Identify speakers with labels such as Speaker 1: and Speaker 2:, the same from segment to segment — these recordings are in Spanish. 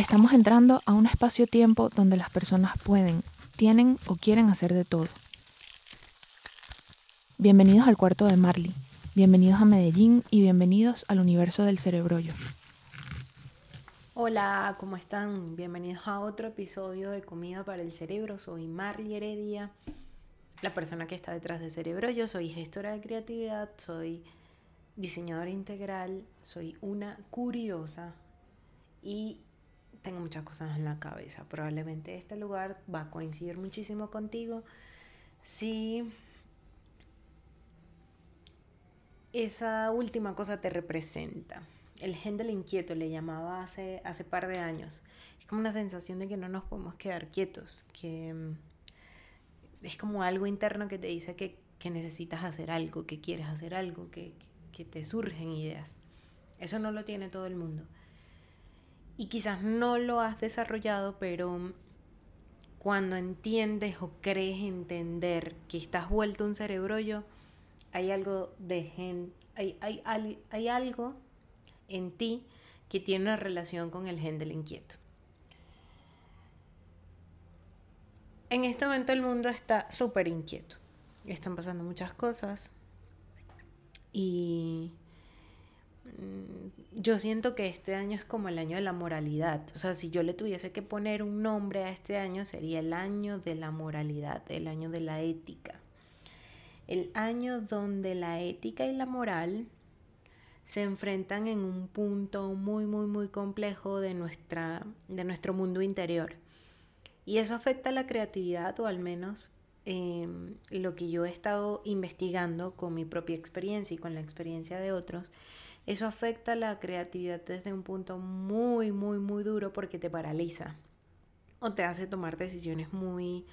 Speaker 1: Estamos entrando a un espacio-tiempo donde las personas pueden, tienen o quieren hacer de todo. Bienvenidos al cuarto de Marley, bienvenidos a Medellín y bienvenidos al universo del cerebrollo.
Speaker 2: Hola, ¿cómo están? Bienvenidos a otro episodio de Comida para el Cerebro. Soy Marley Heredia, la persona que está detrás de Cerebrollo. Soy gestora de creatividad, soy diseñadora integral, soy una curiosa y tengo muchas cosas en la cabeza. Probablemente este lugar va a coincidir muchísimo contigo si esa última cosa te representa. El gen del inquieto le llamaba hace, hace par de años. Es como una sensación de que no nos podemos quedar quietos, que mm, es como algo interno que te dice que, necesitas hacer algo, que quieres hacer algo, que, que te surgen ideas. Eso no lo tiene todo el mundo y quizás no lo has desarrollado, pero cuando entiendes o crees entender que estás vuelto un cerebrollo, hay algo de gen, hay, hay, hay algo en ti que tiene una relación con el gen del inquieto. En este momento el mundo está súper inquieto. Están pasando muchas cosas y yo siento que este año es como el año de la moralidad. O sea, si yo le tuviese que poner un nombre a este año, sería el año de la moralidad, el año de la ética. El año donde la ética y la moral se enfrentan en un punto muy, muy, muy complejo de, nuestra, de nuestro mundo interior. Y eso afecta a la creatividad, o al menos em, lo que yo he estado investigando con mi propia experiencia y con la experiencia de otros eso afecta la creatividad desde un punto muy, muy, muy duro porque te paraliza o te hace tomar decisiones muy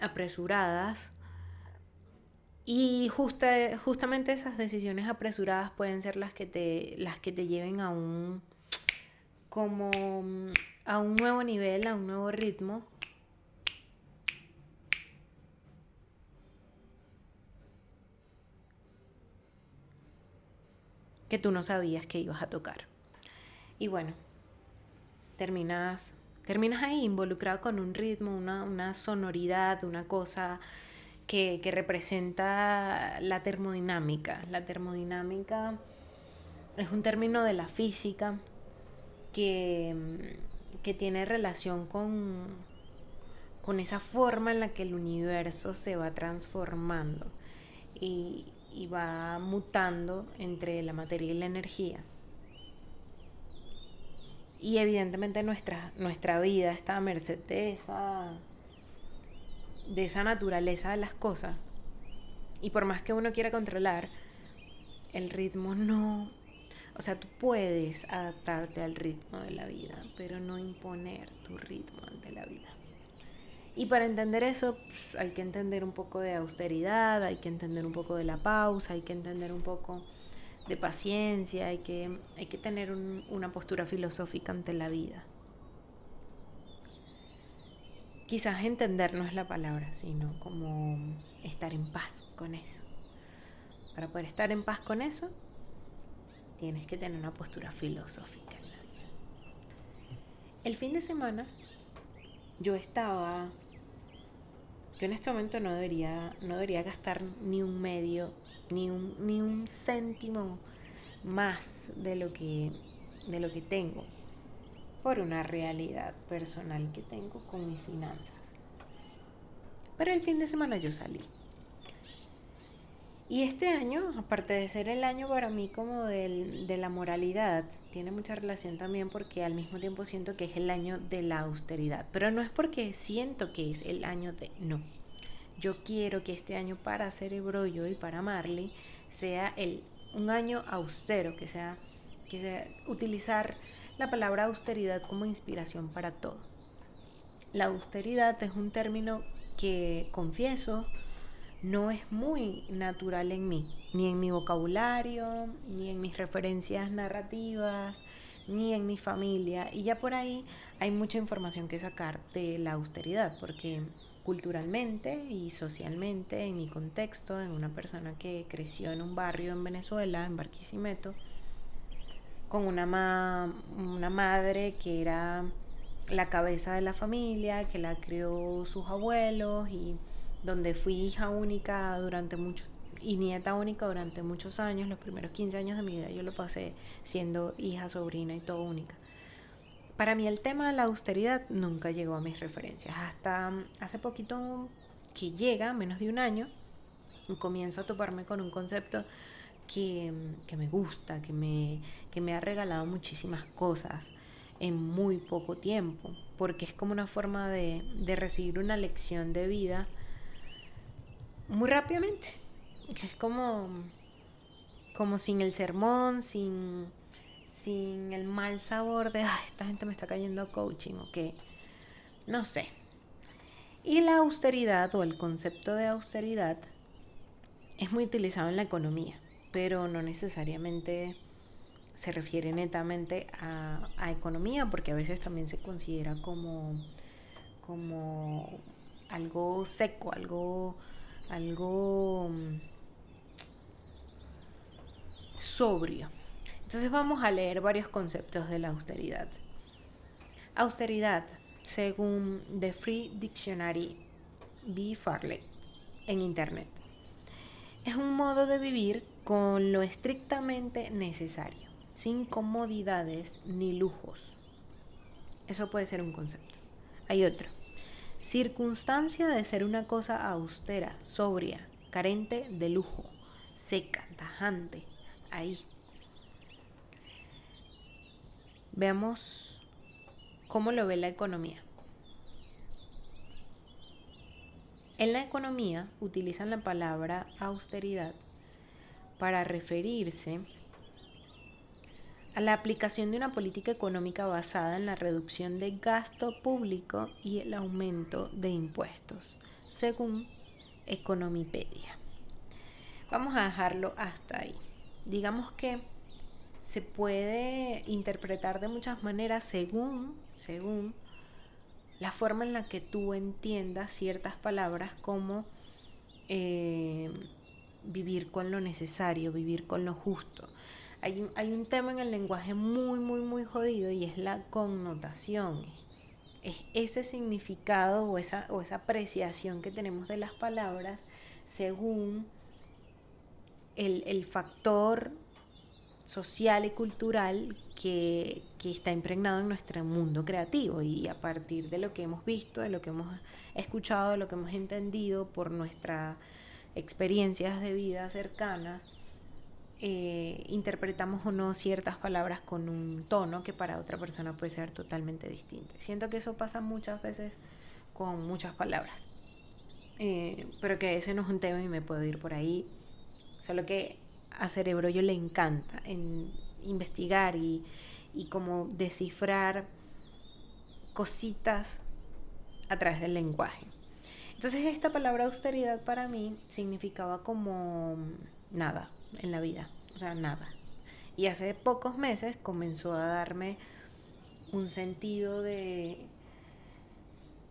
Speaker 2: apresuradas. Y justa, justamente esas decisiones apresuradas pueden ser las que te, las que te lleven a un, como a un nuevo nivel, a un nuevo ritmo que tú no sabías que ibas a tocar. Y bueno, terminas, terminas ahí involucrado con un ritmo, una, sonoridad, una cosa que, representa la termodinámica. La termodinámica es un término de la física que, que tiene relación con, con esa forma en la que el universo se va transformando. Y, y va mutando entre la materia y la energía. Y evidentemente nuestra, nuestra vida está a merced de esa, de esa naturaleza de las cosas. Y por más que uno quiera controlar, el ritmo no. O sea, tú puedes adaptarte al ritmo de la vida, pero no imponer tu ritmo ante la vida. Y para entender eso pues, hay que entender un poco de austeridad, hay que entender un poco de la pausa, hay que entender un poco de paciencia, hay que, hay que tener una postura filosófica ante la vida. Quizás entender no es la palabra, sino como estar en paz con eso. Para poder estar en paz con eso, tienes que tener una postura filosófica en la vida. El fin de semana yo estaba, yo en este momento no debería, no debería gastar ni un medio, ni un, ni un céntimo más de lo que, de lo que tengo por una realidad personal que tengo con mis finanzas. Pero el fin de semana yo salí. Y este año, aparte de ser el año para mí como del, de la moralidad, tiene mucha relación también porque al mismo tiempo siento que es el año de la austeridad. Pero no es porque siento que es el año de... No. Yo quiero que este año para Cerebrollo y para Marley sea el, un año austero, que sea, que sea utilizar la palabra austeridad como inspiración para todo. La austeridad es un término que confieso no es muy natural en mí, ni en mi vocabulario, ni en mis referencias narrativas, ni en mi familia. Y ya por ahí hay mucha información que sacar de la austeridad, porque culturalmente y socialmente, en mi contexto, en una persona que creció en un barrio en Venezuela, en Barquisimeto, con una, una madre que era la cabeza de la familia, que la crió sus abuelos y donde fui hija única durante mucho y nieta única durante muchos años, los primeros 15 años de mi vida yo lo pasé siendo hija, sobrina y todo única. Para mí el tema de la austeridad nunca llegó a mis referencias. Hasta hace poquito que llega, menos de un año, comienzo a toparme con un concepto que, me gusta, que me, que me ha regalado muchísimas cosas en muy poco tiempo, porque es como una forma de, de recibir una lección de vida muy rápidamente. Es como, como sin el sermón, sin, sin el mal sabor de, Ay, esta gente me está cayendo coaching o qué. No sé. Y la austeridad o el concepto de austeridad es muy utilizado en la economía, pero no necesariamente se refiere netamente a, a economía, porque a veces también se considera como, como algo seco, algo algo mm, sobrio. Entonces vamos a leer varios conceptos de la austeridad. Austeridad, según The Free Dictionary B. Farley en Internet, es un modo de vivir con lo estrictamente necesario, sin comodidades ni lujos. Eso puede ser un concepto. Hay otro Circunstancia de ser una cosa austera, sobria, carente de lujo, seca, tajante, ahí. Veamos cómo lo ve la economía. En la economía utilizan la palabra austeridad para referirse la aplicación de una política económica basada en la reducción de gasto público y el aumento de impuestos, según Economipedia. Vamos a dejarlo hasta ahí. Digamos que se puede interpretar de muchas maneras según, según la forma en la que tú entiendas ciertas palabras como eh, vivir con lo necesario, vivir con lo justo hay hay un tema en el lenguaje muy, muy, muy jodido y es la connotación. Es ese significado o esa, o esa apreciación que tenemos de las palabras según el, el factor social y cultural que, que, está impregnado en nuestro mundo creativo y a partir de lo que hemos visto, de lo que hemos escuchado, de lo que hemos entendido por nuestras experiencias de vida cercanas, eh, interpretamos o no ciertas palabras con un tono que para otra persona puede ser totalmente distinto. Siento que eso pasa muchas veces con muchas palabras. Eh, pero que ese no es un tema y me puedo ir por ahí. Solo que a Cerebro yo le encanta en investigar y, y como descifrar cositas a través del lenguaje. Entonces esta palabra austeridad para mí significaba como nada, en la vida, o sea, nada. Y hace pocos meses comenzó a darme un sentido de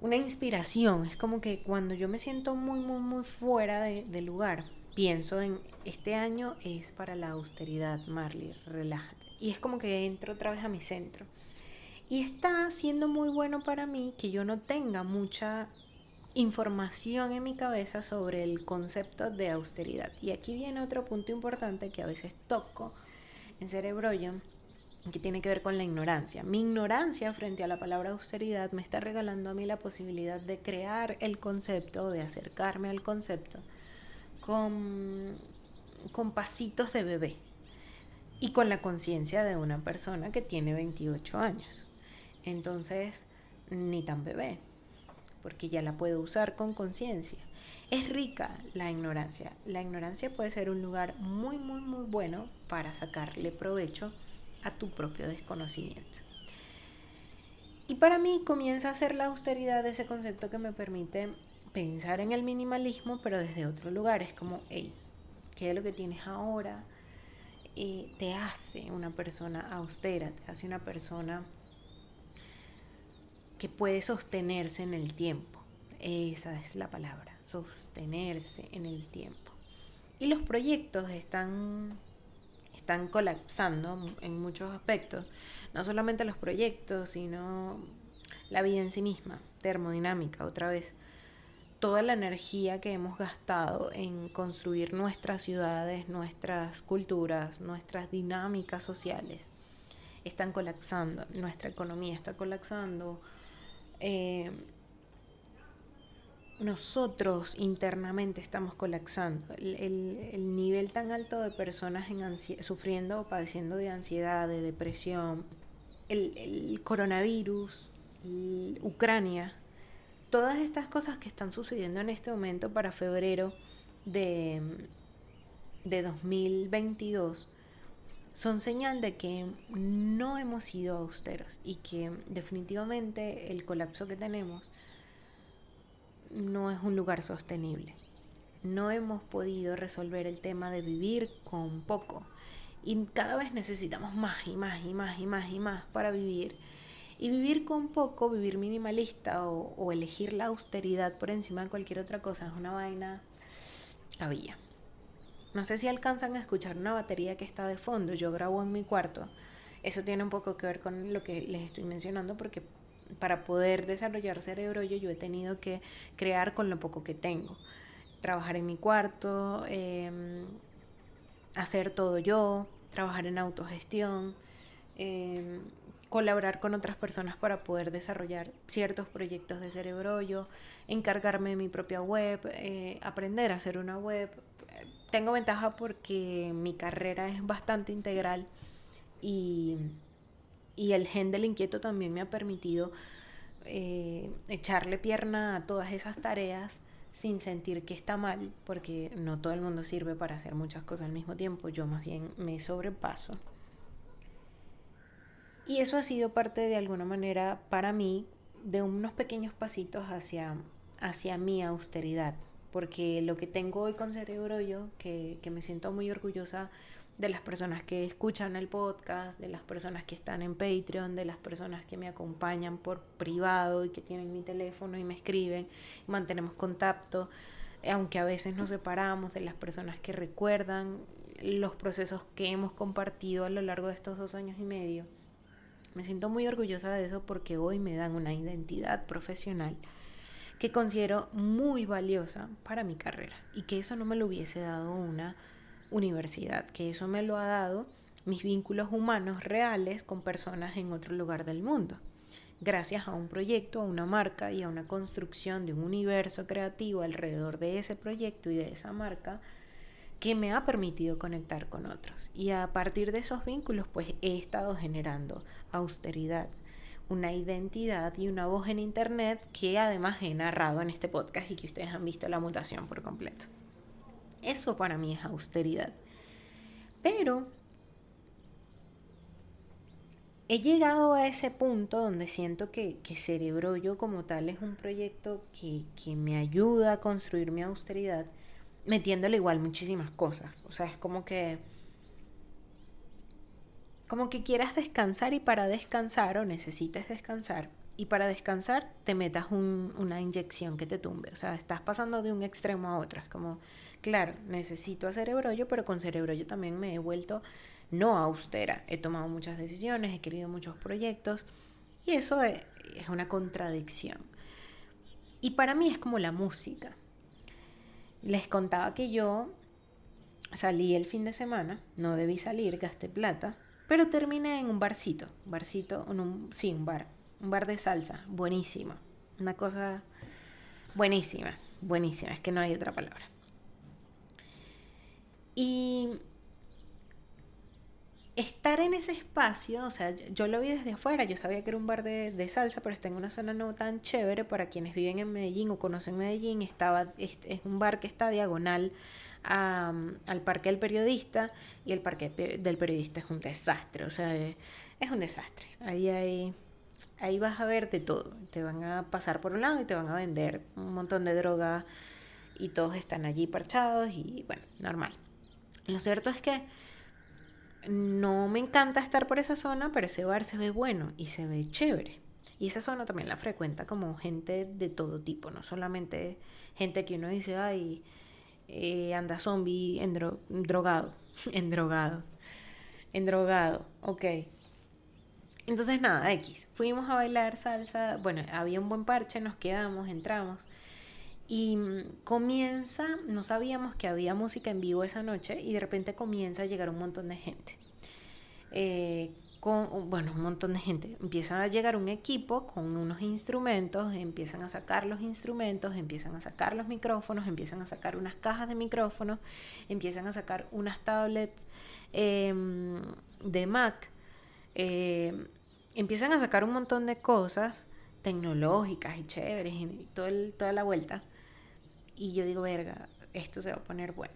Speaker 2: una inspiración. Es como que cuando yo me siento muy, muy, muy fuera de, lugar, pienso en este año es para la austeridad, Marley, relájate. Y es como que entro otra vez a mi centro. Y está siendo muy bueno para mí que yo no tenga mucha información en mi cabeza sobre el concepto de austeridad. Y aquí viene otro punto importante que a veces toco en Cerebroyo, que tiene que ver con la ignorancia. Mi ignorancia frente a la palabra austeridad me está regalando a mí la posibilidad de crear el concepto, de acercarme al concepto con, con pasitos de bebé y con la conciencia de una persona que tiene 28 años. Entonces, ni tan bebé porque ya la puedo usar con conciencia. Es rica la ignorancia. La ignorancia puede ser un lugar muy, muy, muy bueno para sacarle provecho a tu propio desconocimiento. Y para mí comienza a ser la austeridad ese concepto que me permite pensar en el minimalismo, pero desde otro lugar. Es como, hey, ¿qué es lo que tienes ahora? Eh, te hace una persona austera, te hace una persona que puede sostenerse en el tiempo. Esa es la palabra, sostenerse en el tiempo. Y los proyectos están, están colapsando en muchos aspectos. No solamente los proyectos, sino la vida en sí misma, termodinámica, otra vez. Toda la energía que hemos gastado en construir nuestras ciudades, nuestras culturas, nuestras dinámicas sociales, están colapsando. Nuestra economía está colapsando. Eh, nosotros internamente estamos colapsando. El, nivel tan alto de personas en sufriendo o padeciendo de ansiedad, de depresión, el, coronavirus, Ucrania, todas estas cosas que están sucediendo en este momento para febrero de, de 2022 son señal de que no hemos sido austeros y que definitivamente el colapso que tenemos no es un lugar sostenible. No hemos podido resolver el tema de vivir con poco. Y cada vez necesitamos más y más y más y más y más para vivir. Y vivir con poco, vivir minimalista o, elegir la austeridad por encima de cualquier otra cosa es una vaina cabilla. No sé si alcanzan a escuchar una batería que está de fondo. Yo grabo en mi cuarto. Eso tiene un poco que ver con lo que les estoy mencionando porque para poder desarrollar cerebro yo, yo he tenido que crear con lo poco que tengo. Trabajar en mi cuarto, em, hacer todo yo, trabajar en autogestión, em, colaborar con otras personas para poder desarrollar ciertos proyectos de cerebro yo, encargarme de mi propia web, eh, aprender a hacer una web. Tengo ventaja porque mi carrera es bastante integral y y el gen del inquieto también me ha permitido eh, echarle pierna a todas esas tareas sin sentir que está mal, porque no todo el mundo sirve para hacer muchas cosas al mismo tiempo, yo más bien me sobrepaso. Y eso ha sido parte de alguna manera para mí de unos pequeños pasitos hacia, hacia mi austeridad, porque lo que tengo hoy con Cerebro yo, que, que me siento muy orgullosa de las personas que escuchan el podcast, de las personas que están en Patreon, de las personas que me acompañan por privado y que tienen mi teléfono y me escriben, y mantenemos contacto, aunque a veces nos separamos, de las personas que recuerdan los procesos que hemos compartido a lo largo de estos dos años y medio. Me siento muy orgullosa de eso porque hoy me dan una identidad profesional que considero muy valiosa para mi carrera y que eso no me lo hubiese dado una universidad, que eso me lo ha dado mis vínculos humanos reales con personas en otro lugar del mundo, gracias a un proyecto, a una marca y a una construcción de un universo creativo alrededor de ese proyecto y de esa marca que me ha permitido conectar con otros. Y a partir de esos vínculos, pues he estado generando austeridad, una identidad y una voz en Internet que además he narrado en este podcast y que ustedes han visto la mutación por completo. Eso para mí es austeridad. Pero he llegado a ese punto donde siento que, que Cerebro Yo como tal es un proyecto que, que me ayuda a construir mi austeridad, metiéndole igual muchísimas cosas. O sea, es como que como que quieras descansar y para descansar o necesites descansar y para descansar te metas una inyección que te tumbe. O sea, estás pasando de un extremo a otro. Es como Claro, necesito hacer cerebrollo, pero con cerebrollo también me he vuelto no austera. He tomado muchas decisiones, he querido muchos proyectos y eso es, una contradicción. Y para mí es como la música. Les contaba que yo salí el fin de semana, no debí salir, gasté plata, pero terminé en un barcito, barcito, sí, un bar, un bar de salsa, buenísimo, una cosa buenísima, buenísima, es que no hay otra palabra. Y estar en ese espacio, o sea, yo lo vi desde afuera, yo sabía que era un bar de, salsa, pero está en una zona no tan chévere para quienes viven en Medellín o conocen Medellín, estaba, es, un bar que está diagonal al Parque del Periodista y el Parque del Periodista es un desastre, o sea, es, un desastre. Ahí hay, ahí vas a ver de todo, te van a pasar por un lado y te van a vender un montón de droga y todos están allí parchados y bueno, normal. Lo cierto es que no me encanta estar por esa zona, pero ese bar se ve bueno y se ve chévere. Y esa zona también la frecuenta como gente de todo tipo, no solamente gente que uno dice, ay, eh, anda zombie en drogado, en drogado. Endrogado, ok. Entonces nada, X. Fuimos a bailar salsa. Bueno, había un buen parche, nos quedamos, entramos. Y mm, comienza, no sabíamos que había música en vivo esa noche y de repente comienza a llegar un montón de gente. Eh, con, bueno, un montón de gente. Empieza a llegar un equipo con unos instrumentos, empiezan a sacar los instrumentos, empiezan a sacar los micrófonos, empiezan a sacar unas cajas de micrófonos, empiezan a sacar unas tablets em, de Mac, em, empiezan a sacar un montón de cosas tecnológicas y chéveres y todo toda la vuelta. Y yo digo, verga, esto se va a poner bueno.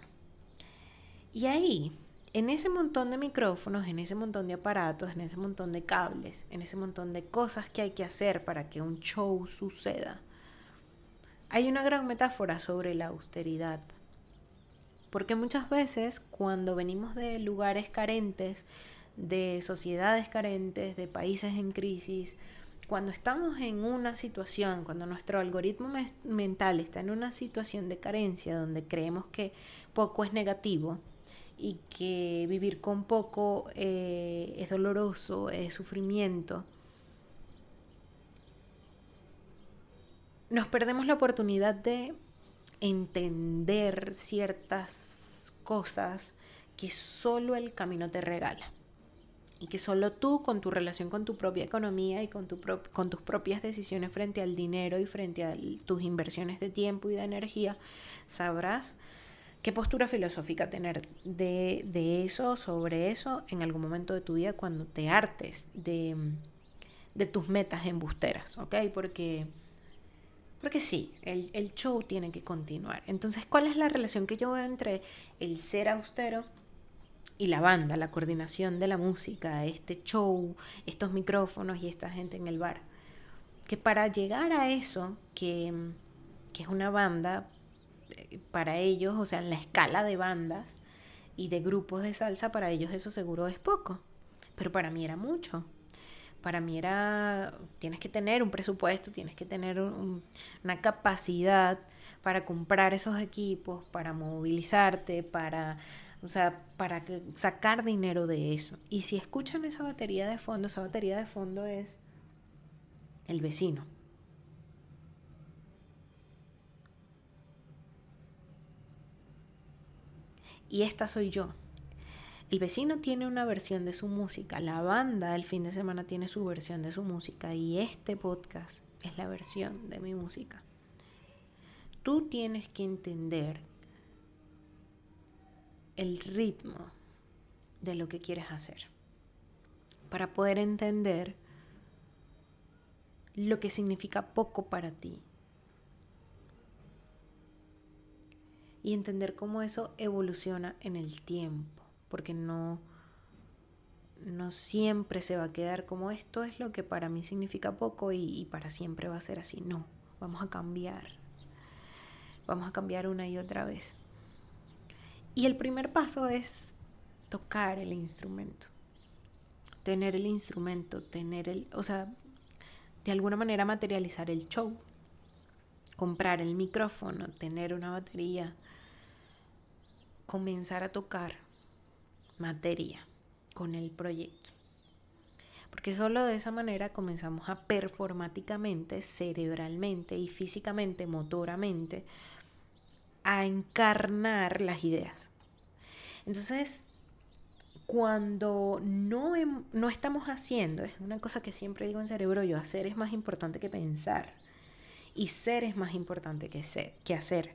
Speaker 2: Y ahí, en ese montón de micrófonos, en ese montón de aparatos, en ese montón de cables, en ese montón de cosas que hay que hacer para que un show suceda, hay una gran metáfora sobre la austeridad. Porque muchas veces cuando venimos de lugares carentes, de sociedades carentes, de países en crisis, cuando estamos en una situación, cuando nuestro algoritmo mental está en una situación de carencia donde creemos que poco es negativo y que vivir con poco eh, es doloroso, es sufrimiento, nos perdemos la oportunidad de entender ciertas cosas que solo el camino te regala y que solo tú con tu relación con tu propia economía y con, tu con tus propias decisiones frente al dinero y frente a tus inversiones de tiempo y de energía, sabrás qué postura filosófica tener de, de eso, sobre eso, en algún momento de tu vida cuando te hartes de, de tus metas embusteras, ¿ok? Porque... Porque sí, el, el show tiene que continuar. Entonces, ¿cuál es la relación que yo veo entre el ser austero y la banda, la coordinación de la música, este show, estos micrófonos y esta gente en el bar. Que para llegar a eso, que, que es una banda, para ellos, o sea, en la escala de bandas y de grupos de salsa, para ellos eso seguro es poco. Pero para mí era mucho. Para mí era, tienes que tener un presupuesto, tienes que tener una capacidad para comprar esos equipos, para movilizarte, para o sea, para sacar dinero de eso. Y si escuchan esa batería de fondo, esa batería de fondo es el vecino. Y esta soy yo. El vecino tiene una versión de su música, la banda el fin de semana tiene su versión de su música y este podcast es la versión de mi música. Tú tienes que entender el ritmo de lo que quieres hacer para poder entender lo que significa poco para ti y entender cómo eso evoluciona en el tiempo porque no no siempre se va a quedar como esto es lo que para mí significa poco y, y para siempre va a ser así no vamos a cambiar vamos a cambiar una y otra vez y el primer paso es tocar el instrumento. Tener el instrumento, tener el, o sea, de alguna manera materializar el show. Comprar el micrófono, tener una batería. Comenzar a tocar materia con el proyecto. Porque solo de esa manera comenzamos a performáticamente, cerebralmente y físicamente, motoramente, a encarnar las ideas. Entonces, cuando no, no estamos haciendo, es una cosa que siempre digo en cerebro yo, hacer es más importante que pensar y ser es más importante que, ser, que hacer.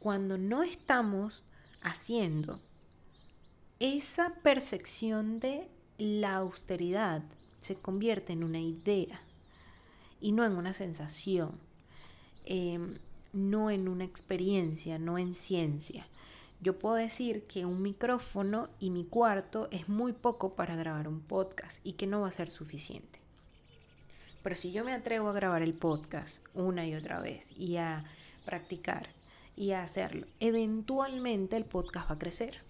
Speaker 2: Cuando no estamos haciendo, esa percepción de la austeridad se convierte en una idea y no en una sensación. Em, no en una experiencia, no en ciencia. Yo puedo decir que un micrófono y mi cuarto es muy poco para grabar un podcast y que no va a ser suficiente. Pero si yo me atrevo a grabar el podcast una y otra vez y a practicar y a hacerlo, eventualmente el podcast va a crecer.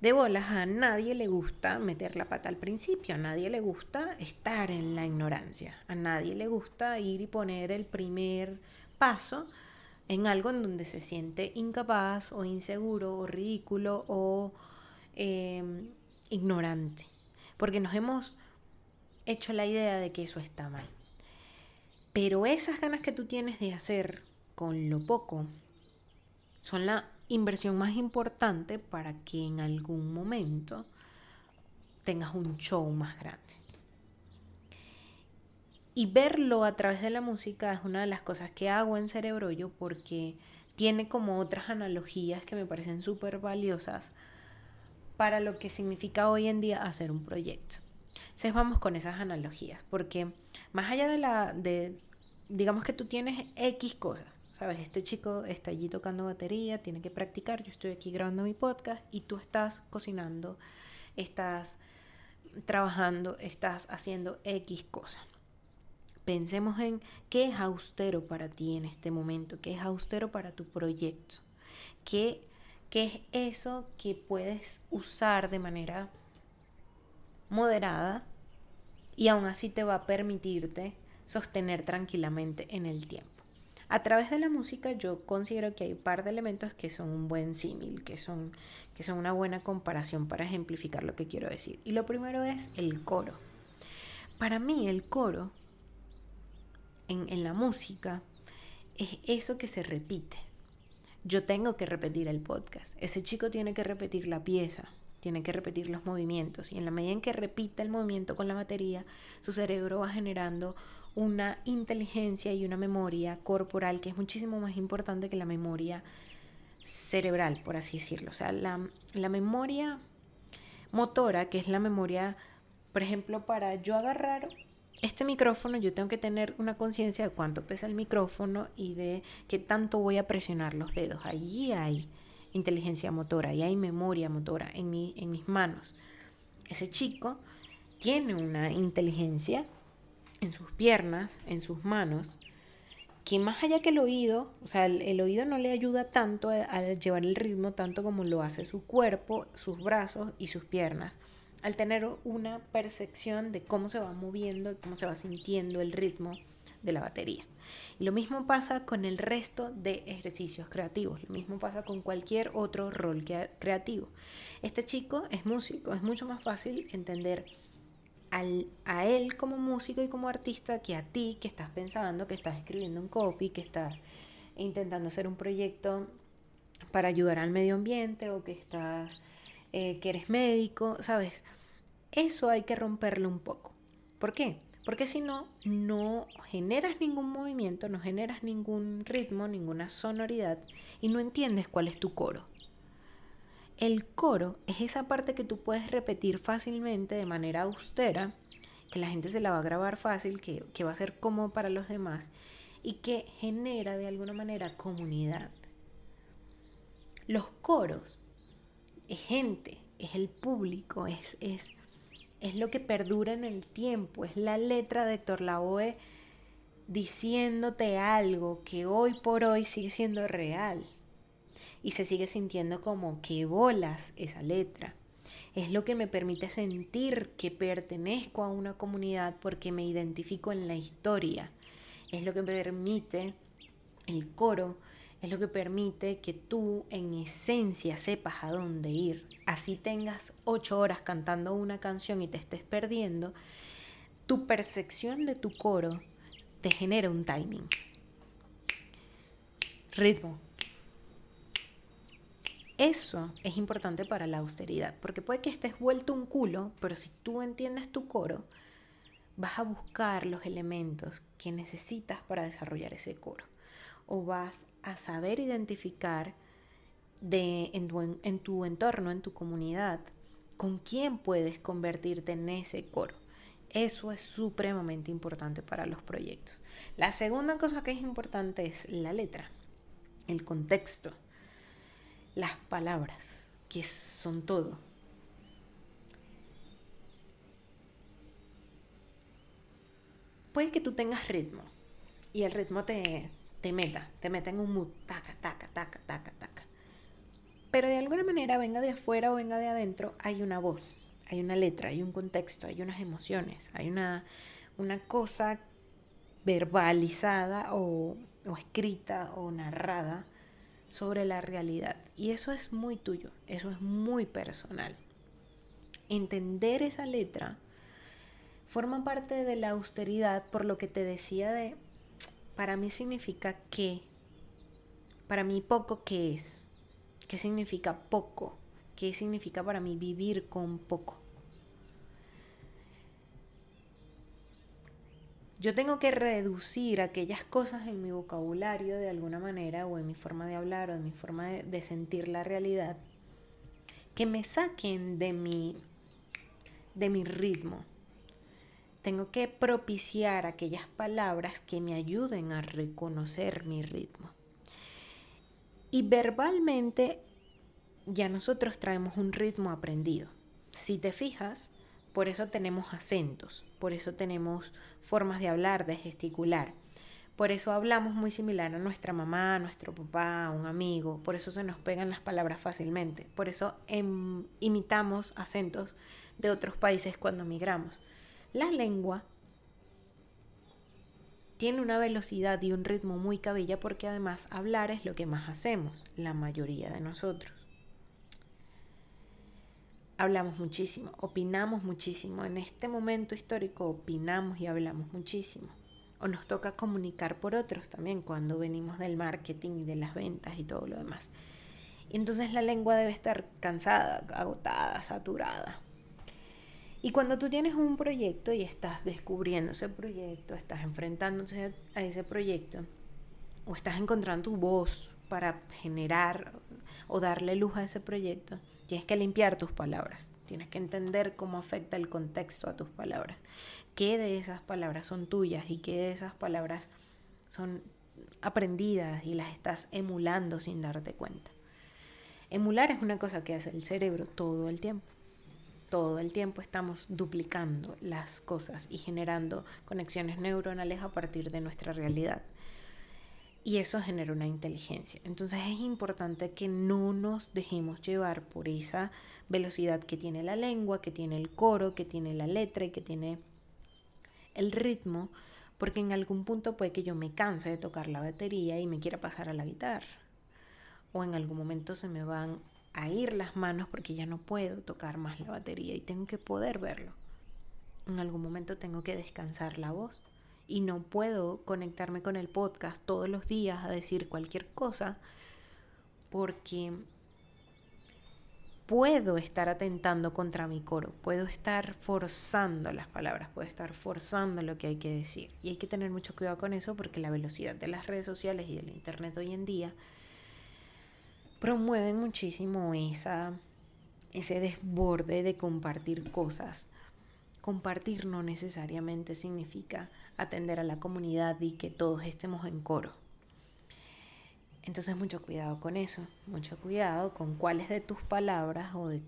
Speaker 2: De bolas, a nadie le gusta meter la pata al principio, a nadie le gusta estar en la ignorancia, a nadie le gusta ir y poner el primer paso en algo en donde se siente incapaz o inseguro o ridículo o em, ignorante, porque nos hemos hecho la idea de que eso está mal. Pero esas ganas que tú tienes de hacer con lo poco son la inversión más importante para que en algún momento tengas un show más grande. Y verlo a través de la música es una de las cosas que hago en Cerebro yo porque tiene como otras analogías que me parecen súper valiosas para lo que significa hoy en día hacer un proyecto. Entonces vamos con esas analogías, porque más allá de la, de, digamos que tú tienes X cosas, ¿sabes? Este chico está allí tocando batería, tiene que practicar, yo estoy aquí grabando mi podcast y tú estás cocinando, estás trabajando, estás haciendo X cosas. Pensemos en qué es austero para ti en este momento, qué es austero para tu proyecto, qué, qué es eso que puedes usar de manera moderada y aún así te va a permitirte sostener tranquilamente en el tiempo. A través de la música yo considero que hay un par de elementos que son un buen símil, que son, que son una buena comparación para ejemplificar lo que quiero decir. Y lo primero es el coro. Para mí el coro en, en la música es eso que se repite. Yo tengo que repetir el podcast. Ese chico tiene que repetir la pieza tiene que repetir los movimientos y en la medida en que repita el movimiento con la batería, su cerebro va generando una inteligencia y una memoria corporal que es muchísimo más importante que la memoria cerebral, por así decirlo. O sea, la, la memoria motora, que es la memoria, por ejemplo, para yo agarrar este micrófono, yo tengo que tener una conciencia de cuánto pesa el micrófono y de qué tanto voy a presionar los dedos. Allí hay inteligencia motora y hay memoria motora en, mi, en mis manos. Ese chico tiene una inteligencia en sus piernas, en sus manos, que más allá que el oído, o sea, el, oído no le ayuda tanto a, llevar el ritmo, tanto como lo hace su cuerpo, sus brazos y sus piernas, al tener una percepción de cómo se va moviendo, cómo se va sintiendo el ritmo de la batería. Y lo mismo pasa con el resto de ejercicios creativos, lo mismo pasa con cualquier otro rol creativo. Este chico es músico, es mucho más fácil entender a él como músico y como artista que a ti que estás pensando, que estás escribiendo un copy, que estás intentando hacer un proyecto para ayudar al medio ambiente o que estás, eh, que eres médico, ¿sabes? Eso hay que romperlo un poco. ¿Por qué? Porque si no, no generas ningún movimiento, no generas ningún ritmo, ninguna sonoridad y no entiendes cuál es tu coro. El coro es esa parte que tú puedes repetir fácilmente de manera austera, que la gente se la va a grabar fácil, que, que va a ser cómodo para los demás y que genera de alguna manera comunidad. Los coros es gente, es el público, es, es es lo que perdura en el tiempo, es la letra de Héctor Lavoe diciéndote algo que hoy por hoy sigue siendo real y se sigue sintiendo como que bolas esa letra. Es lo que me permite sentir que pertenezco a una comunidad porque me identifico en la historia. Es lo que me permite el coro es lo que permite que tú en esencia sepas a dónde ir. Así tengas ocho horas cantando una canción y te estés perdiendo, tu percepción de tu coro te genera un timing. Ritmo. Eso es importante para la austeridad, porque puede que estés vuelto un culo, pero si tú entiendes tu coro, vas a buscar los elementos que necesitas para desarrollar ese coro o vas a saber identificar de, en, tu, en tu entorno, en tu comunidad, con quién puedes convertirte en ese coro. Eso es supremamente importante para los proyectos. La segunda cosa que es importante es la letra, el contexto, las palabras, que son todo. Puede que tú tengas ritmo y el ritmo te, te meta, te meta en un mood, taca, taca, taca, taca, taca. Pero de alguna manera, venga de afuera o venga de adentro, hay una voz, hay una letra, hay un contexto, hay unas emociones, hay una, una cosa verbalizada o, o escrita o narrada sobre la realidad. Y eso es muy tuyo, eso es muy personal. entender esa letra forma parte de la austeridad por lo que te decía de, para mí significa que, para mí poco que es, qué significa poco, qué significa para mí vivir con poco. Yo tengo que reducir aquellas cosas en mi vocabulario de alguna manera o en mi forma de hablar o en mi forma de, de sentir la realidad que me saquen de mi, de mi ritmo tengo que propiciar aquellas palabras que me ayuden a reconocer mi ritmo. Y verbalmente ya nosotros traemos un ritmo aprendido. Si te fijas, por eso tenemos acentos, por eso tenemos formas de hablar, de gesticular. Por eso hablamos muy similar a nuestra mamá, a nuestro papá, a un amigo. Por eso se nos pegan las palabras fácilmente. Por eso em, imitamos acentos de otros países cuando migramos. La lengua tiene una velocidad y un ritmo muy cabilla porque además hablar es lo que más hacemos, la mayoría de nosotros. Hablamos muchísimo, opinamos muchísimo. En este momento histórico opinamos y hablamos muchísimo. O nos toca comunicar por otros también cuando venimos del marketing y de las ventas y todo lo demás. Y entonces la lengua debe estar cansada, agotada, saturada. Y cuando tú tienes un proyecto y estás descubriendo ese proyecto, estás enfrentándose a ese proyecto, o estás encontrando tu voz para generar o darle luz a ese proyecto, tienes que limpiar tus palabras. Tienes que entender cómo afecta el contexto a tus palabras. ¿Qué de esas palabras son tuyas y qué de esas palabras son aprendidas y las estás emulando sin darte cuenta? Emular es una cosa que hace el cerebro todo el tiempo todo el tiempo estamos duplicando las cosas y generando conexiones neuronales a partir de nuestra realidad. Y eso genera una inteligencia. Entonces es importante que no nos dejemos llevar por esa velocidad que tiene la lengua, que tiene el coro, que tiene la letra y que tiene el ritmo, porque en algún punto puede que yo me canse de tocar la batería y me quiera pasar a la guitarra. O en algún momento se me van a ir las manos porque ya no puedo tocar más la batería y tengo que poder verlo. En algún momento tengo que descansar la voz y no puedo conectarme con el podcast todos los días a decir cualquier cosa porque puedo estar atentando contra mi coro, puedo estar forzando las palabras, puedo estar forzando lo que hay que decir. Y hay que tener mucho cuidado con eso porque la velocidad de las redes sociales y del Internet hoy en día promueven muchísimo esa, ese desborde de compartir cosas. Compartir no necesariamente significa atender a la comunidad y que todos estemos en coro. Entonces mucho cuidado con eso, mucho cuidado con cuáles de tus palabras o de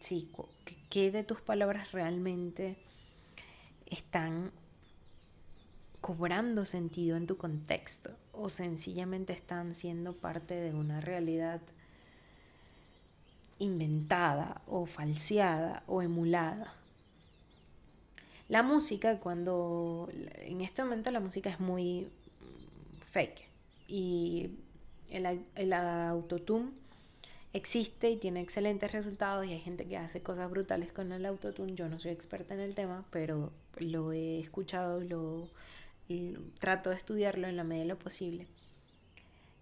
Speaker 2: sí, qué de tus palabras realmente están cobrando sentido en tu contexto o sencillamente están siendo parte de una realidad inventada o falseada o emulada. La música, cuando en este momento la música es muy fake y el, el autotune existe y tiene excelentes resultados y hay gente que hace cosas brutales con el autotune. Yo no soy experta en el tema, pero lo he escuchado, lo trato de estudiarlo en la medida de lo posible.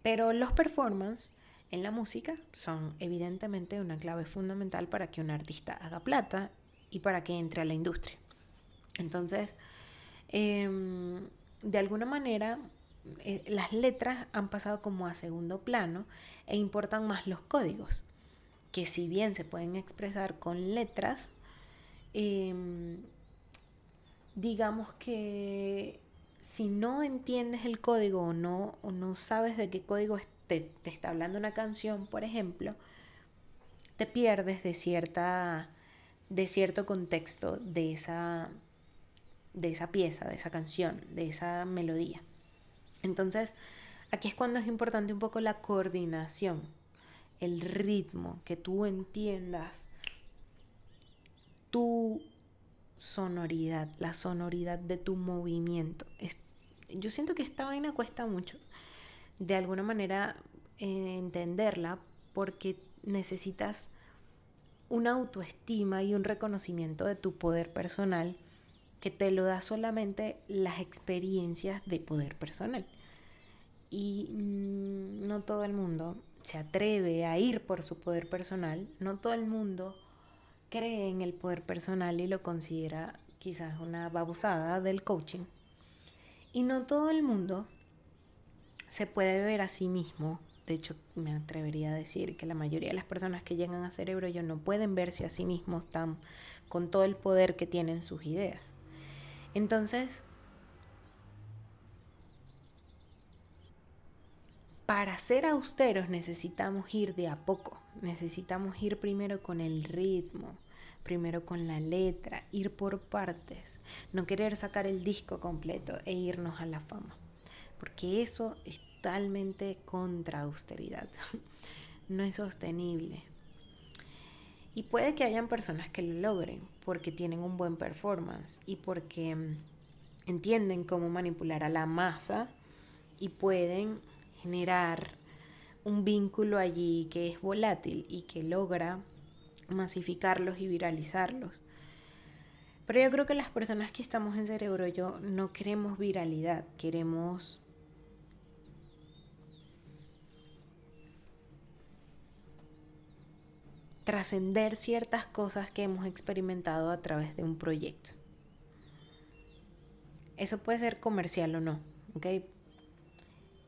Speaker 2: Pero los performances en la música son evidentemente una clave fundamental para que un artista haga plata y para que entre a la industria. Entonces, em, de alguna manera, eh, las letras han pasado como a segundo plano e importan más los códigos, que si bien se pueden expresar con letras, em, digamos que si no entiendes el código o no, o no sabes de qué código te, te está hablando una canción, por ejemplo, te pierdes de cierta de cierto contexto de esa de esa pieza, de esa canción, de esa melodía. Entonces, aquí es cuando es importante un poco la coordinación, el ritmo, que tú entiendas tu sonoridad, la sonoridad de tu movimiento. yo siento que esta vaina cuesta mucho de alguna manera eh, entenderla porque necesitas una autoestima y un reconocimiento de tu poder personal que te lo da solamente las experiencias de poder personal. Y mm, no todo el mundo se atreve a ir por su poder personal, no todo el mundo cree en el poder personal y lo considera quizás una babosada del coaching. Y no todo el mundo se puede ver a sí mismo. De hecho, me atrevería a decir que la mayoría de las personas que llegan a cerebro yo no pueden verse a sí mismos tan con todo el poder que tienen sus ideas. Entonces, para ser austeros necesitamos ir de a poco, necesitamos ir primero con el ritmo, primero con la letra, ir por partes, no querer sacar el disco completo e irnos a la fama, porque eso es totalmente contra austeridad, no es sostenible. Y puede que hayan personas que lo logren porque tienen un buen performance y porque mm, entienden cómo manipular a la masa y pueden generar un vínculo allí que es volátil y que logra masificarlos y viralizarlos. Pero yo creo que las personas que estamos en cerebro yo no queremos viralidad, queremos trascender ciertas cosas que hemos experimentado a través de un proyecto. Eso puede ser comercial o no, ¿ok?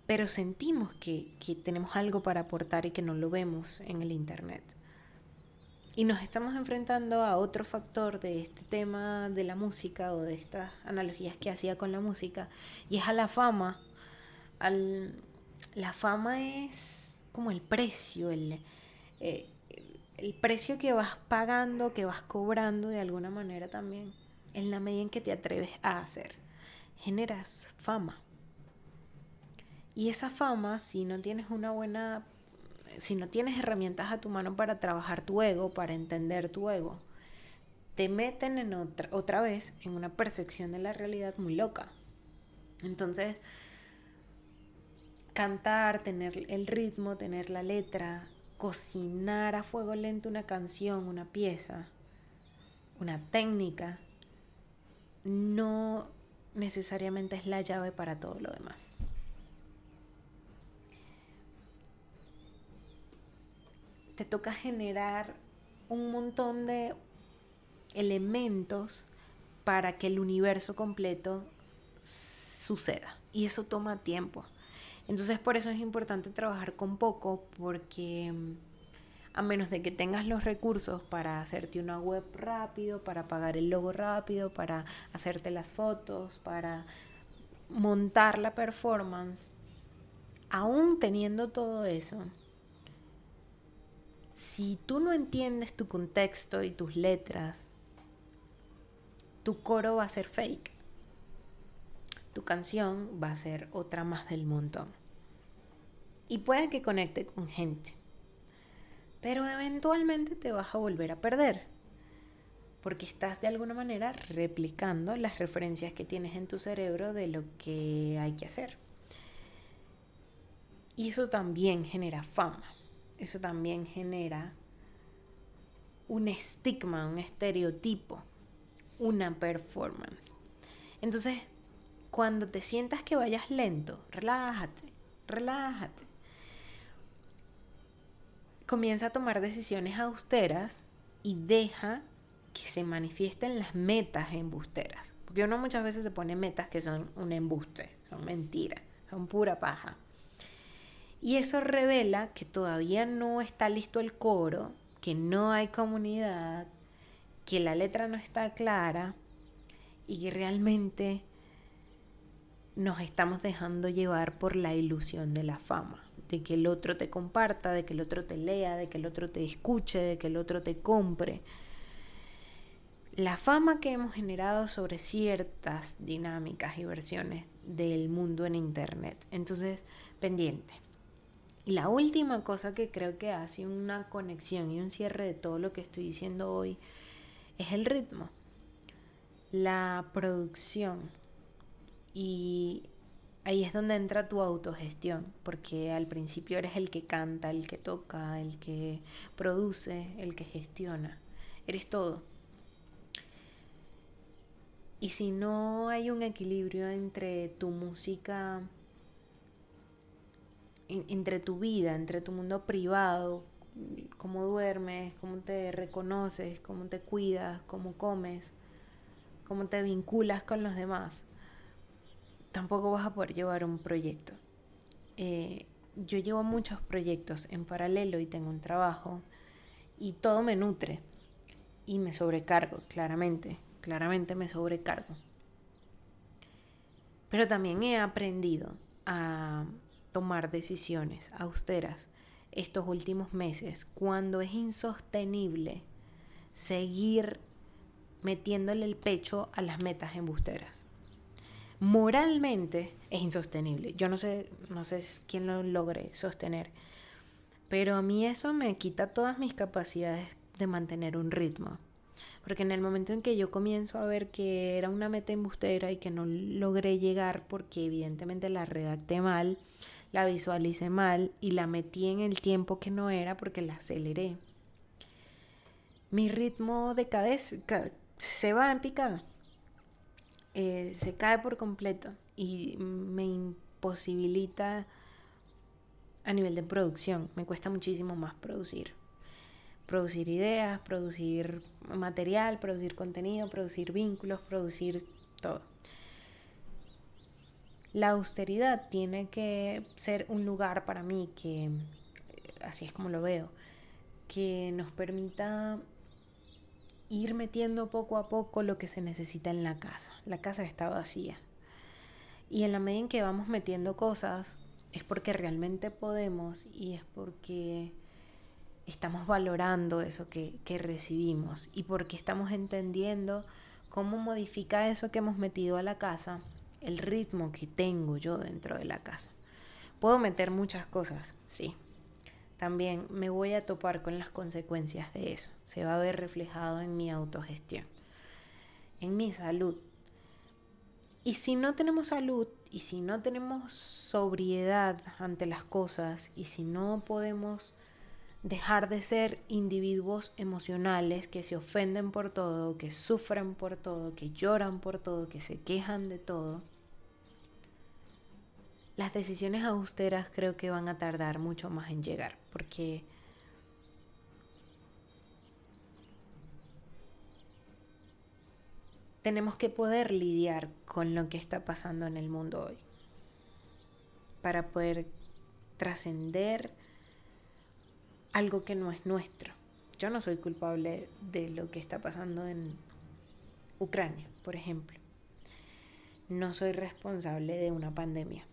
Speaker 2: Pero sentimos que, que tenemos algo para aportar y que no lo vemos en el Internet. Y nos estamos enfrentando a otro factor de este tema de la música o de estas analogías que hacía con la música, y es a la fama. Al, la fama es como el precio, el, eh, el precio que vas pagando, que vas cobrando de alguna manera también, en la medida en que te atreves a hacer. Generas fama. Y esa fama, si no tienes una buena, si no tienes herramientas a tu mano para trabajar tu ego, para entender tu ego, te meten en otra, otra vez en una percepción de la realidad muy loca. Entonces, cantar, tener el ritmo, tener la letra, cocinar a fuego lento una canción, una pieza, una técnica, no necesariamente es la llave para todo lo demás. Te toca generar un montón de elementos para que el universo completo suceda. Y eso toma tiempo. Entonces por eso es importante trabajar con poco porque mm, a menos de que tengas los recursos para hacerte una web rápido, para pagar el logo rápido, para hacerte las fotos, para montar la performance, aún teniendo todo eso, si tú no entiendes tu contexto y tus letras, tu coro va a ser fake tu canción va a ser otra más del montón. Y puede que conecte con gente. Pero eventualmente te vas a volver a perder. Porque estás de alguna manera replicando las referencias que tienes en tu cerebro de lo que hay que hacer. Y eso también genera fama. Eso también genera un estigma, un estereotipo, una performance. Entonces, cuando te sientas que vayas lento, relájate, relájate. Comienza a tomar decisiones austeras y deja que se manifiesten las metas embusteras. Porque uno muchas veces se pone metas que son un embuste, son mentiras, son pura paja. Y eso revela que todavía no está listo el coro, que no hay comunidad, que la letra no está clara y que realmente nos estamos dejando llevar por la ilusión de la fama, de que el otro te comparta, de que el otro te lea, de que el otro te escuche, de que el otro te compre. La fama que hemos generado sobre ciertas dinámicas y versiones del mundo en Internet. Entonces, pendiente. Y la última cosa que creo que hace una conexión y un cierre de todo lo que estoy diciendo hoy es el ritmo, la producción, y ahí es donde entra tu autogestión, porque al principio eres el que canta, el que toca, el que produce, el que gestiona. Eres todo. Y si no hay un equilibrio entre tu música, entre tu vida, entre tu mundo privado, cómo duermes, cómo te reconoces, cómo te cuidas, cómo comes, cómo te vinculas con los demás, tampoco vas a poder llevar un proyecto. Eh, yo llevo muchos proyectos en paralelo y tengo un trabajo y todo me nutre y me sobrecargo, claramente, claramente me sobrecargo. Pero también he aprendido a tomar decisiones austeras estos últimos meses cuando es insostenible seguir metiéndole el pecho a las metas embusteras moralmente es insostenible. Yo no sé, no sé quién lo logre sostener, pero a mí eso me quita todas mis capacidades de mantener un ritmo. Porque en el momento en que yo comienzo a ver que era una meta embustera y que no logré llegar porque evidentemente la redacté mal, la visualicé mal y la metí en el tiempo que no era porque la aceleré, mi ritmo de se va en picada. Eh, se cae por completo y me imposibilita a nivel de producción. Me cuesta muchísimo más producir. Producir ideas, producir material, producir contenido, producir vínculos, producir todo. La austeridad tiene que ser un lugar para mí que, así es como lo veo, que nos permita ir metiendo poco a poco lo que se necesita en la casa. La casa está vacía. Y en la medida en que vamos metiendo cosas, es porque realmente podemos y es porque estamos valorando eso que, que recibimos y porque estamos entendiendo cómo modifica eso que hemos metido a la casa el ritmo que tengo yo dentro de la casa. Puedo meter muchas cosas, sí, también me voy a topar con las consecuencias de eso. Se va a ver reflejado en mi autogestión, en mi salud. Y si no tenemos salud, y si no tenemos sobriedad ante las cosas, y si no podemos dejar de ser individuos emocionales que se ofenden por todo, que sufren por todo, que lloran por todo, que se quejan de todo, las decisiones austeras creo que van a tardar mucho más en llegar, porque tenemos que poder lidiar con lo que está pasando en el mundo hoy, para poder trascender algo que no es nuestro. Yo no soy culpable de lo que está pasando en Ucrania, por ejemplo. No soy responsable de una pandemia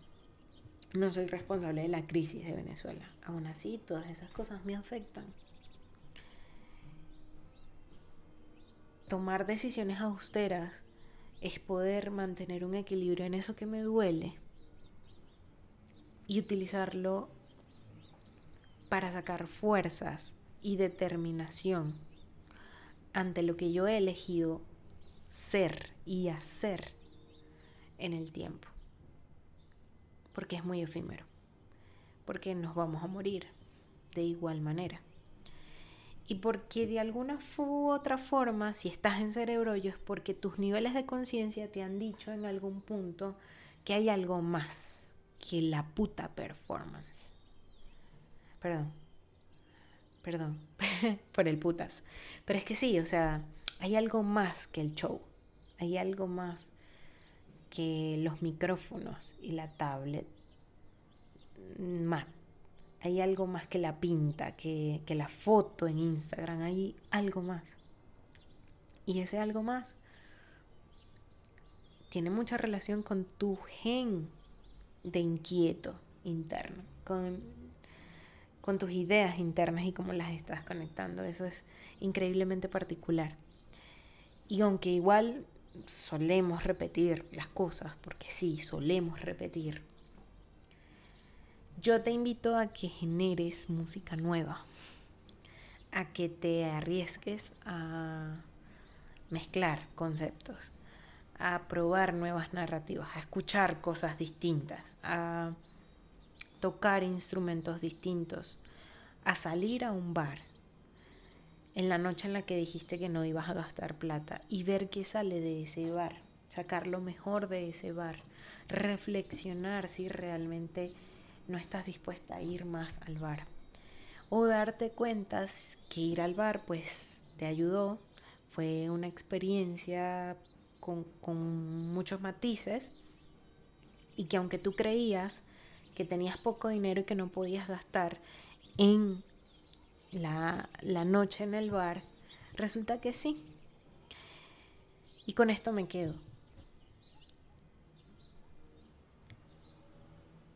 Speaker 2: no soy responsable de la crisis de Venezuela. Aún así, todas esas cosas me afectan. Tomar decisiones austeras es poder mantener un equilibrio en eso que me duele y utilizarlo para sacar fuerzas y determinación ante lo que yo he elegido ser y hacer en el tiempo porque es muy efímero, porque nos vamos a morir de igual manera. Y porque de alguna u otra forma, si estás en cerebro, yo es porque tus niveles de conciencia te han dicho en algún punto que hay algo más que la puta performance. Perdón, perdón por el putas. Pero es que sí, o sea, hay algo más que el show. Hay algo más que los micrófonos y la tablet más. Hay algo más que la pinta, que, que la foto en Instagram, hay algo más. Y ese algo más tiene mucha relación con tu gen de inquieto interno, con, con tus ideas internas y cómo las estás conectando. Eso es increíblemente particular. Y aunque igual solemos repetir las cosas, porque sí, solemos repetir. Yo te invito a que generes música nueva, a que te arriesgues a mezclar conceptos, a probar nuevas narrativas, a escuchar cosas distintas, a tocar instrumentos distintos, a salir a un bar en la noche en la que dijiste que no ibas a gastar plata y ver qué sale de ese bar, sacar lo mejor de ese bar, reflexionar si realmente no estás dispuesta a ir más al bar. O darte cuenta que ir al bar pues te ayudó, fue una experiencia con, con muchos matices y que aunque tú creías que tenías poco dinero y que no podías gastar en la, la noche en el bar, resulta que sí. Y con esto me quedo.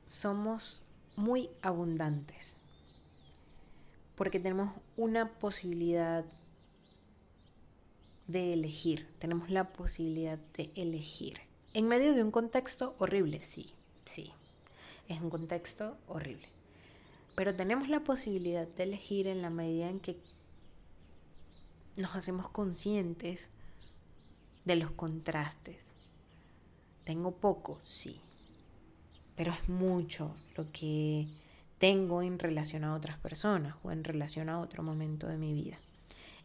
Speaker 2: Somos muy abundantes porque tenemos una posibilidad de elegir, tenemos la posibilidad de elegir. En medio de un contexto horrible, sí, sí, es un contexto horrible. Pero tenemos la posibilidad de elegir en la medida en que nos hacemos conscientes de los contrastes. Tengo poco, sí, pero es mucho lo que tengo en relación a otras personas o en relación a otro momento de mi vida.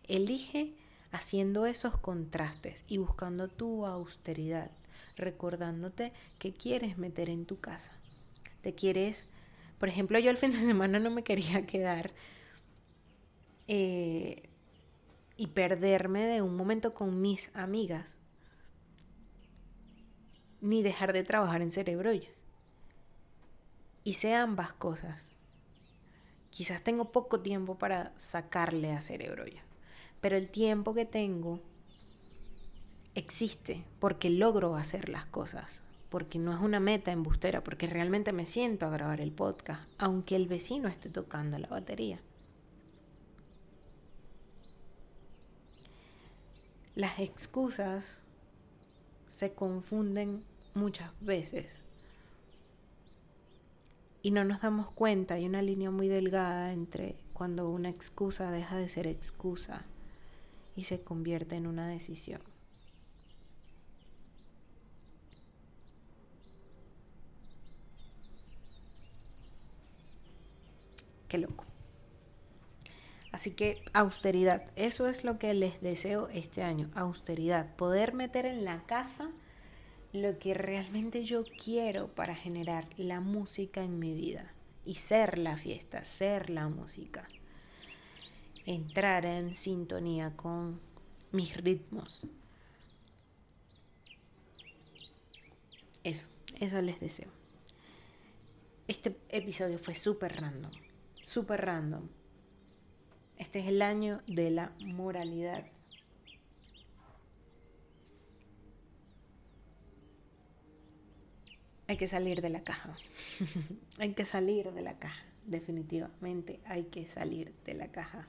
Speaker 2: Elige haciendo esos contrastes y buscando tu austeridad, recordándote que quieres meter en tu casa. Te quieres, por ejemplo, yo el fin de semana no me quería quedar eh, y perderme de un momento con mis amigas, ni dejar de trabajar en cerebro. Hice ambas cosas. Quizás tengo poco tiempo para sacarle a cerebro pero el tiempo que tengo existe porque logro hacer las cosas, porque no es una meta embustera, porque realmente me siento a grabar el podcast, aunque el vecino esté tocando la batería. Las excusas se confunden muchas veces y no nos damos cuenta, hay una línea muy delgada entre cuando una excusa deja de ser excusa y se convierte en una decisión. Qué loco. Así que austeridad, eso es lo que les deseo este año, austeridad, poder meter en la casa lo que realmente yo quiero para generar la música en mi vida y ser la fiesta, ser la música. Entrar en sintonía con mis ritmos. Eso, eso les deseo. Este episodio fue súper random, súper random. Este es el año de la moralidad hay que salir de la caja. hay que salir de la caja. Definitivamente hay que salir de la caja.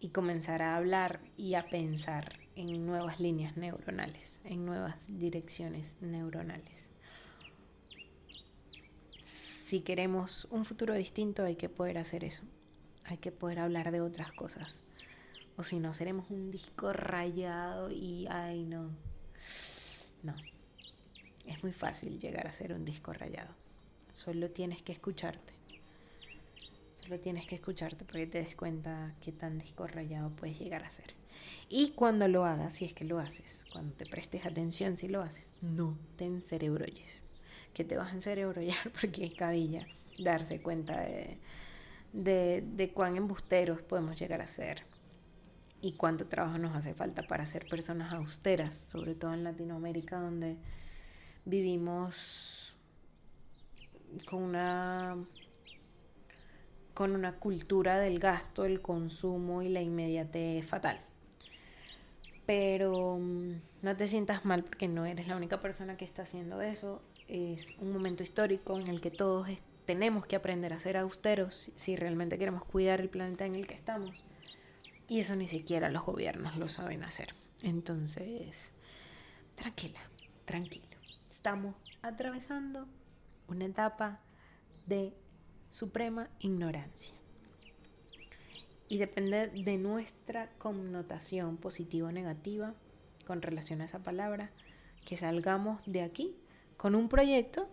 Speaker 2: Y comenzar a hablar y a pensar en nuevas líneas neuronales, en nuevas direcciones neuronales. Si queremos un futuro distinto hay que poder hacer eso. Hay que poder hablar de otras cosas. O si no, seremos un disco rayado y, ay no, no. Es muy fácil llegar a ser un disco rayado. Solo tienes que escucharte. Solo tienes que escucharte porque te des cuenta qué tan disco rayado puedes llegar a ser. Y cuando lo hagas, si es que lo haces, cuando te prestes atención si lo haces, no te encerebroyes. Que te vas a encerebrollar porque es cabilla darse cuenta de, de, cuán embusteros podemos llegar a ser y cuánto trabajo nos hace falta para ser personas austeras, sobre todo en Latinoamérica donde vivimos con una con una cultura del gasto, el consumo y la inmediatez fatal. Pero mm, no te sientas mal porque no eres la única persona que está haciendo eso. Es un momento histórico en el que todos tenemos que aprender a ser austeros si realmente queremos cuidar el planeta en el que estamos. Y eso ni siquiera los gobiernos lo saben hacer. Entonces, tranquila, tranquilo. Estamos atravesando una etapa de suprema ignorancia. Y depende de nuestra connotación positiva o negativa, con relación a esa palabra, que salgamos de aquí con un proyecto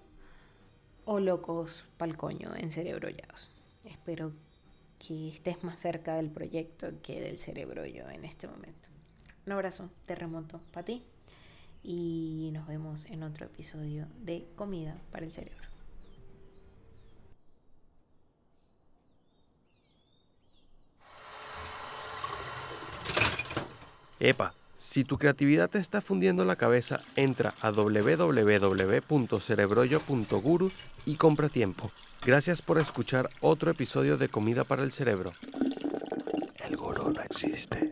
Speaker 2: o locos pa'l coño en cerebrollados. Espero que estés más cerca del proyecto que del cerebro yo en este momento. Un abrazo terremoto para ti y nos vemos en otro episodio de Comida para el Cerebro.
Speaker 3: Epa, si tu creatividad te está fundiendo la cabeza, entra a www.cerebroyo.guru y compra tiempo. Gracias por escuchar otro episodio de Comida para el Cerebro. El gurú no existe.